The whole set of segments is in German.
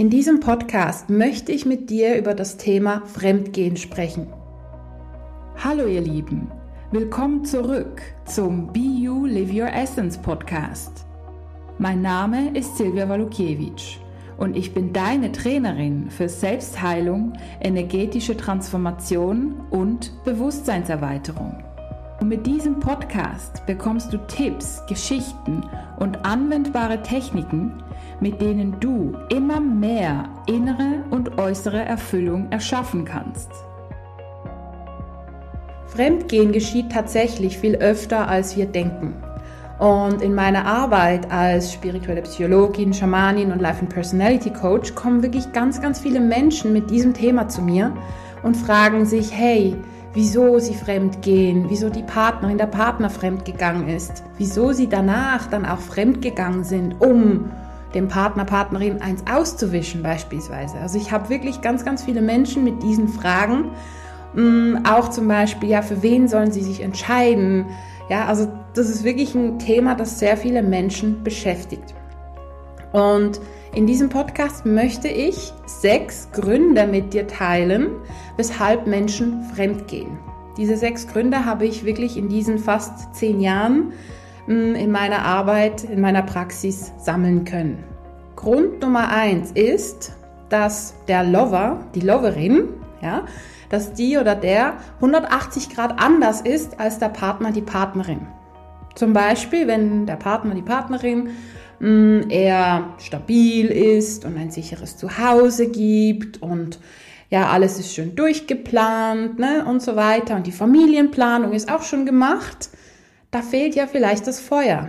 In diesem Podcast möchte ich mit dir über das Thema Fremdgehen sprechen. Hallo ihr Lieben, willkommen zurück zum Be You Live Your Essence Podcast. Mein Name ist Silvia Walukiewicz und ich bin deine Trainerin für Selbstheilung, energetische Transformation und Bewusstseinserweiterung. Und mit diesem Podcast bekommst du Tipps, Geschichten und anwendbare Techniken, mit denen du immer mehr innere und äußere Erfüllung erschaffen kannst. Fremdgehen geschieht tatsächlich viel öfter, als wir denken. Und in meiner Arbeit als spirituelle Psychologin, Schamanin und Life and Personality Coach kommen wirklich ganz, ganz viele Menschen mit diesem Thema zu mir und fragen sich, hey, wieso sie fremd gehen, wieso die Partnerin, der Partner fremd gegangen ist, wieso sie danach dann auch fremd gegangen sind, um dem Partner, Partnerin eins auszuwischen beispielsweise. Also ich habe wirklich ganz, ganz viele Menschen mit diesen Fragen. Mm, auch zum Beispiel, ja, für wen sollen sie sich entscheiden? Ja, also das ist wirklich ein Thema, das sehr viele Menschen beschäftigt. Und in diesem Podcast möchte ich sechs Gründe mit dir teilen, weshalb Menschen fremdgehen. Diese sechs Gründe habe ich wirklich in diesen fast zehn Jahren hm, in meiner Arbeit, in meiner Praxis sammeln können. Grund Nummer eins ist, dass der Lover, die Loverin, ja, dass die oder der 180 Grad anders ist als der Partner, die Partnerin. Zum Beispiel, wenn der Partner, die Partnerin Mm, er stabil ist und ein sicheres Zuhause gibt und ja, alles ist schön durchgeplant ne, und so weiter. Und die Familienplanung ist auch schon gemacht, da fehlt ja vielleicht das Feuer.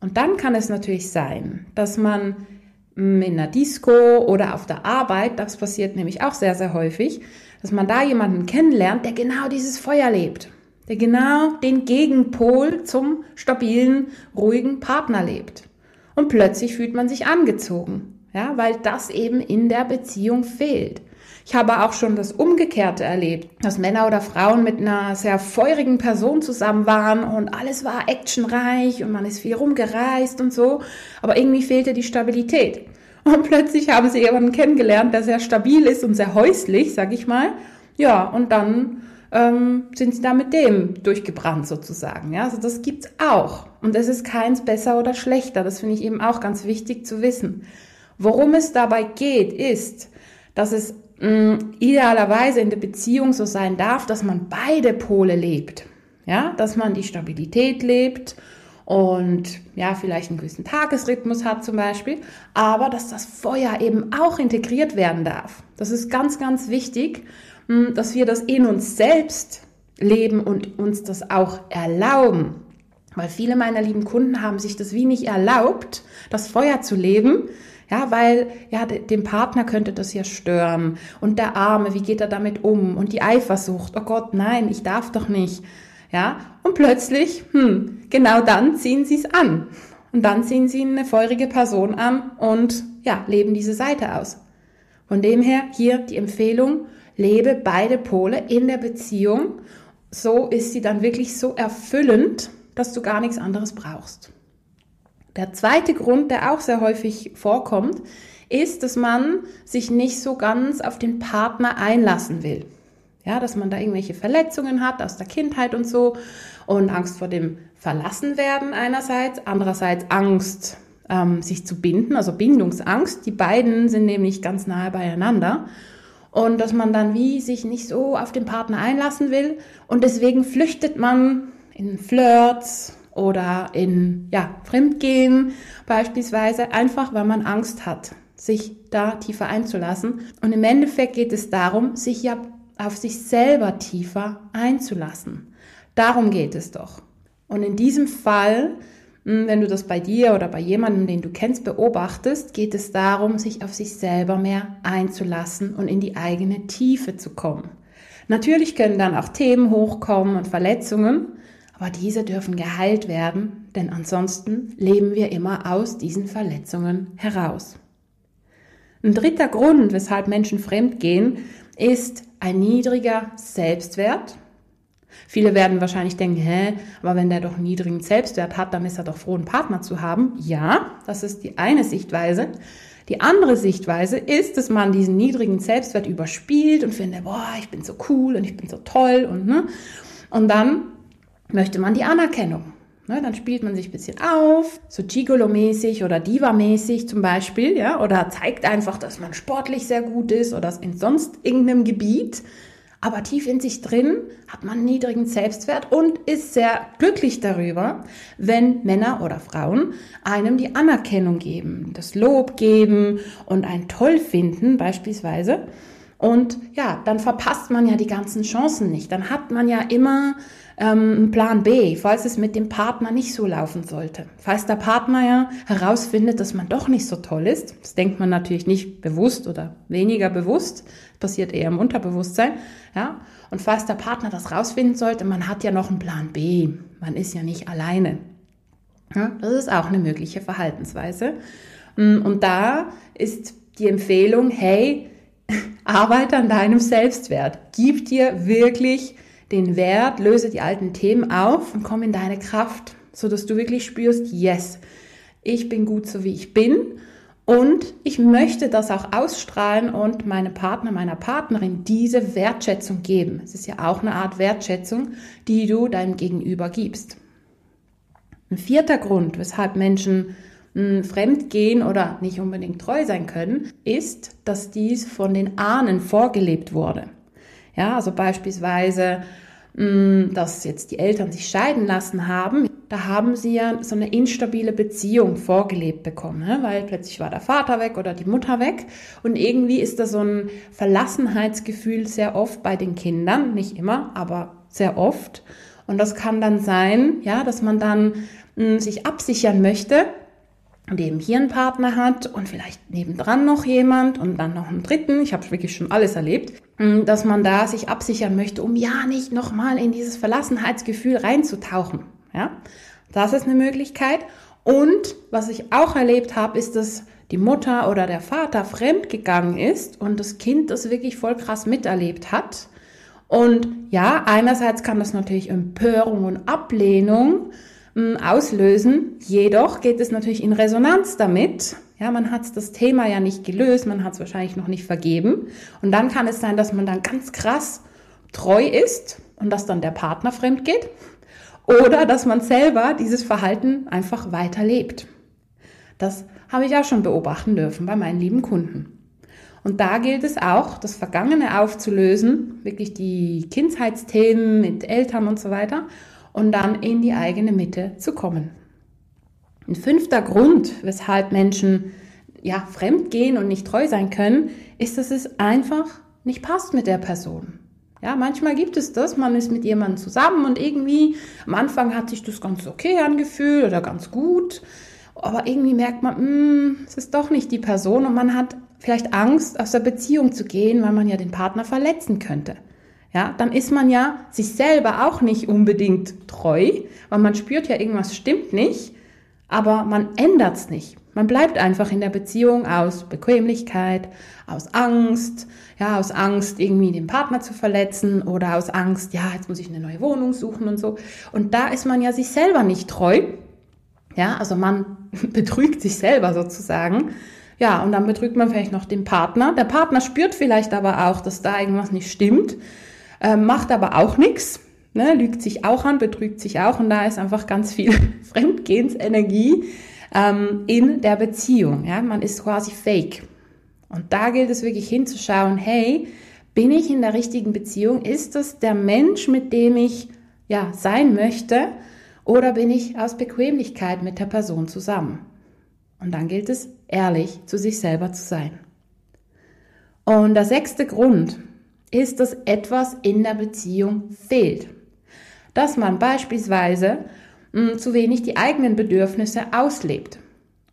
Und dann kann es natürlich sein, dass man mm, in einer Disco oder auf der Arbeit, das passiert nämlich auch sehr, sehr häufig, dass man da jemanden kennenlernt, der genau dieses Feuer lebt, der genau den Gegenpol zum stabilen, ruhigen Partner lebt und plötzlich fühlt man sich angezogen, ja, weil das eben in der Beziehung fehlt. Ich habe auch schon das Umgekehrte erlebt, dass Männer oder Frauen mit einer sehr feurigen Person zusammen waren und alles war actionreich und man ist viel rumgereist und so, aber irgendwie fehlte die Stabilität. Und plötzlich haben sie jemanden kennengelernt, der sehr stabil ist und sehr häuslich, sag ich mal. Ja, und dann ähm, sind sie da mit dem durchgebrannt sozusagen. Ja, also das gibt's auch. Und es ist keins besser oder schlechter. Das finde ich eben auch ganz wichtig zu wissen. Worum es dabei geht, ist, dass es mh, idealerweise in der Beziehung so sein darf, dass man beide Pole lebt. Ja, dass man die Stabilität lebt und ja, vielleicht einen gewissen Tagesrhythmus hat zum Beispiel, aber dass das Feuer eben auch integriert werden darf. Das ist ganz, ganz wichtig hm, dass wir das in uns selbst leben und uns das auch erlauben. Weil viele meiner lieben Kunden haben sich das wie nicht erlaubt, das Feuer zu leben. Ja, weil, ja, dem Partner könnte das ja stören. Und der Arme, wie geht er damit um? Und die Eifersucht, oh Gott, nein, ich darf doch nicht. Ja, und plötzlich, hm, genau dann ziehen sie es an. Und dann ziehen sie eine feurige Person an und, ja, leben diese Seite aus. Von dem her hier die Empfehlung, lebe beide Pole in der Beziehung. So ist sie dann wirklich so erfüllend, dass du gar nichts anderes brauchst. Der zweite Grund, der auch sehr häufig vorkommt, ist, dass man sich nicht so ganz auf den Partner einlassen will. Ja, dass man da irgendwelche Verletzungen hat aus der Kindheit und so und Angst vor dem Verlassenwerden einerseits, andererseits Angst, ähm, sich zu binden, also Bindungsangst. Die beiden sind nämlich ganz nahe beieinander und dass man dann wie sich nicht so auf den Partner einlassen will und deswegen flüchtet man in Flirts oder in ja, Fremdgehen beispielsweise, einfach weil man Angst hat, sich da tiefer einzulassen. Und im Endeffekt geht es darum, sich ja auf sich selber tiefer einzulassen. Darum geht es doch. Und in diesem Fall hm, wenn du das bei dir oder bei jemandem, den du kennst, beobachtest, geht es darum, sich auf sich selber mehr einzulassen und in die eigene Tiefe zu kommen. Natürlich können dann auch Themen hochkommen und Verletzungen, aber diese dürfen geheilt werden, denn ansonsten leben wir immer aus diesen Verletzungen heraus. Ein dritter Grund, weshalb Menschen fremd gehen, ist ein niedriger Selbstwert Viele werden wahrscheinlich denken, hä, aber wenn der doch einen niedrigen Selbstwert hat, dann ist er doch froh, einen Partner zu haben. Ja, das ist die eine Sichtweise. Die andere Sichtweise ist, dass man diesen niedrigen Selbstwert überspielt und findet, boah, ich bin so cool und ich bin so toll und ne. Und dann möchte man die Anerkennung. Ne, dann spielt man sich ein bisschen auf, so Gigolo-mäßig oder Diva-mäßig zum Beispiel, ja, oder zeigt einfach, dass man sportlich sehr gut ist oder in sonst irgendeinem Gebiet. Aber tief in sich drin hat man niedrigen Selbstwert und ist sehr glücklich darüber, wenn Männer oder Frauen einem die Anerkennung geben, das Lob geben und ein toll finden beispielsweise. Und ja, dann verpasst man ja die ganzen Chancen nicht. Dann hat man ja immer ähm, Plan B, falls es mit dem Partner nicht so laufen sollte. Falls der Partner ja herausfindet, dass man doch nicht so toll ist, das denkt man natürlich nicht bewusst oder weniger bewusst, passiert eher im Unterbewusstsein, ja. Und falls der Partner das rausfinden sollte, man hat ja noch einen Plan B, man ist ja nicht alleine. Ja, das ist auch eine mögliche Verhaltensweise. Mm, und da ist die Empfehlung, hey, arbeite an deinem Selbstwert. Gib dir wirklich den Wert, löse die alten Themen auf und komm in deine Kraft, so dass du wirklich spürst, yes, ich bin gut so wie ich bin und ich möchte das auch ausstrahlen und meinem Partner, meiner Partnerin diese Wertschätzung geben. Es ist ja auch eine Art Wertschätzung, die du deinem Gegenüber gibst. Ein vierter Grund, weshalb Menschen hm, fremd gehen oder nicht unbedingt treu sein können, ist, dass dies von den Ahnen vorgelebt wurde. Ja, also beispielsweise, mm, dass jetzt die Eltern sich scheiden lassen haben, da haben sie ja so eine instabile Beziehung vorgelebt bekommen, ne? weil plötzlich war der Vater weg oder die Mutter weg und irgendwie ist da so ein Verlassenheitsgefühl sehr oft bei den Kindern, nicht immer, aber sehr oft. Und das kann dann sein, ja, dass man dann mh, mm, sich absichern möchte eben hier einen Partner hat und vielleicht nebendran noch jemand und dann noch einen dritten, ich habe wirklich schon alles erlebt, mm, dass man da sich absichern möchte, um ja nicht nochmal in dieses Verlassenheitsgefühl reinzutauchen. Ja, das ist eine Möglichkeit. Und was ich auch erlebt habe, ist, dass die Mutter oder der Vater fremd gegangen ist und das Kind das wirklich voll krass miterlebt hat. Und ja, einerseits kann das natürlich Empörung und Ablehnung auslösen. Jedoch geht es natürlich in Resonanz damit. Ja, man hat das Thema ja nicht gelöst, man hat es wahrscheinlich noch nicht vergeben. Und dann kann es sein, dass man dann ganz krass treu ist und dass dann der Partner fremd geht. Oder dass man selber dieses Verhalten einfach weiterlebt. Das habe ich auch schon beobachten dürfen bei meinen lieben Kunden. Und da gilt es auch, das Vergangene aufzulösen, wirklich die Kindheitsthemen mit Eltern und so weiter und dann in die eigene Mitte zu kommen. Ein fünfter Grund, weshalb Menschen ja fremd gehen und nicht treu sein können, ist, dass es einfach nicht passt mit der Person. Ja, manchmal gibt es das, man ist mit jemandem zusammen und irgendwie am Anfang hat sich das ganz okay angefühlt oder ganz gut, aber irgendwie merkt man, hm, es ist doch nicht die Person und man hat vielleicht Angst, aus der Beziehung zu gehen, weil man ja den Partner verletzen könnte ja, dann ist man ja sich selber auch nicht unbedingt treu, weil man spürt ja, irgendwas stimmt nicht, aber man ändert es nicht. Man bleibt einfach in der Beziehung aus Bequemlichkeit, aus Angst, ja, aus Angst, irgendwie den Partner zu verletzen oder aus Angst, ja, jetzt muss ich eine neue Wohnung suchen und so. Und da ist man ja sich selber nicht treu. Ja, also man betrügt sich selber sozusagen. Ja, und dann betrügt man vielleicht noch den Partner. Der Partner spürt vielleicht aber auch, dass da irgendwas nicht stimmt äh, macht aber auch nichts, ne, lügt sich auch an, betrügt sich auch und da ist einfach ganz viel Fremdgehensenergie ähm, in der Beziehung. Ja? Man ist quasi fake. Und da gilt es wirklich hinzuschauen, hey, bin ich in der richtigen Beziehung? Ist das der Mensch, mit dem ich ja sein möchte? Oder bin ich aus Bequemlichkeit mit der Person zusammen? Und dann gilt es, ehrlich zu sich selber zu sein. Und der sechste Grund, ist, dass etwas in der Beziehung fehlt. Dass man beispielsweise hm, zu wenig die eigenen Bedürfnisse auslebt.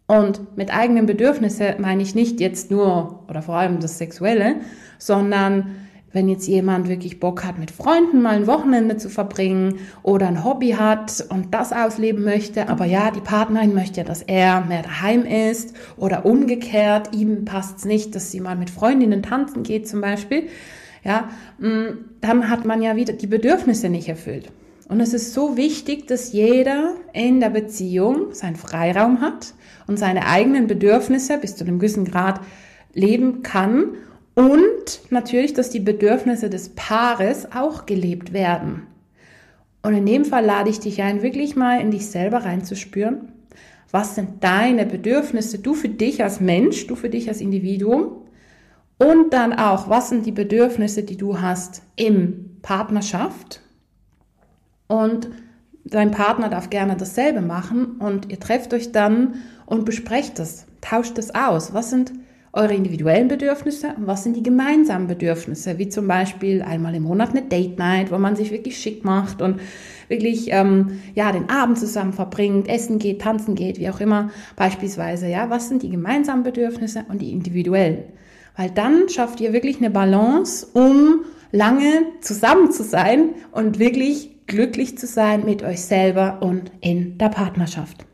Und mit eigenen Bedürfnisse meine ich nicht jetzt nur oder vor allem das Sexuelle, sondern wenn jetzt jemand wirklich Bock hat, mit Freunden mal ein Wochenende zu verbringen oder ein Hobby hat und das ausleben möchte, aber ja, die Partnerin möchte dass er mehr daheim ist oder umgekehrt, ihm passt es nicht, dass sie mal mit Freundinnen tanzen geht zum Beispiel, ja, mm, dann hat man ja wieder die Bedürfnisse nicht erfüllt. Und es ist so wichtig, dass jeder in der Beziehung seinen Freiraum hat und seine eigenen Bedürfnisse bis zu einem gewissen Grad leben kann und natürlich, dass die Bedürfnisse des Paares auch gelebt werden. Und in dem Fall lade ich dich ein, wirklich mal in dich selber reinzuspüren. Was sind deine Bedürfnisse, du für dich als Mensch, du für dich als Individuum? Und dann auch, was sind die Bedürfnisse, die du hast im Partnerschaft? Und dein Partner darf gerne dasselbe machen und ihr trefft euch dann und besprecht das, tauscht das aus. Was sind eure individuellen Bedürfnisse und was sind die gemeinsamen Bedürfnisse, wie zum Beispiel einmal im Monat eine Date Night, wo man sich wirklich schick macht und wirklich ähm, ja den Abend zusammen verbringt, essen geht, tanzen geht, wie auch immer beispielsweise. Ja, was sind die gemeinsamen Bedürfnisse und die individuellen? Weil dann schafft ihr wirklich eine Balance, um lange zusammen zu sein und wirklich glücklich zu sein mit euch selber und in der Partnerschaft.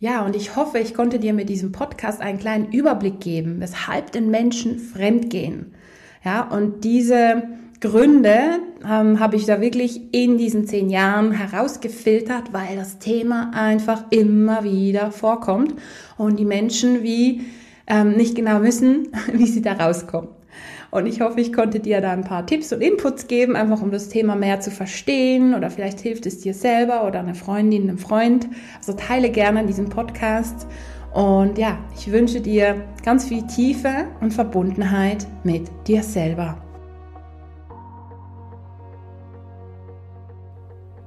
Ja, und ich hoffe, ich konnte dir mit diesem Podcast einen kleinen Überblick geben, weshalb den Menschen fremdgehen. Ja, und diese Gründe ähm, habe ich da wirklich in diesen zehn Jahren herausgefiltert, weil das Thema einfach immer wieder vorkommt und die Menschen wie ähm, nicht genau wissen, wie sie da rauskommen. Und ich hoffe, ich konnte dir da ein paar Tipps und Inputs geben, einfach um das Thema mehr zu verstehen oder vielleicht hilft es dir selber oder einer Freundin, einem Freund. Also teile gerne diesen Podcast. Und ja, ich wünsche dir ganz viel Tiefe und Verbundenheit mit dir selber.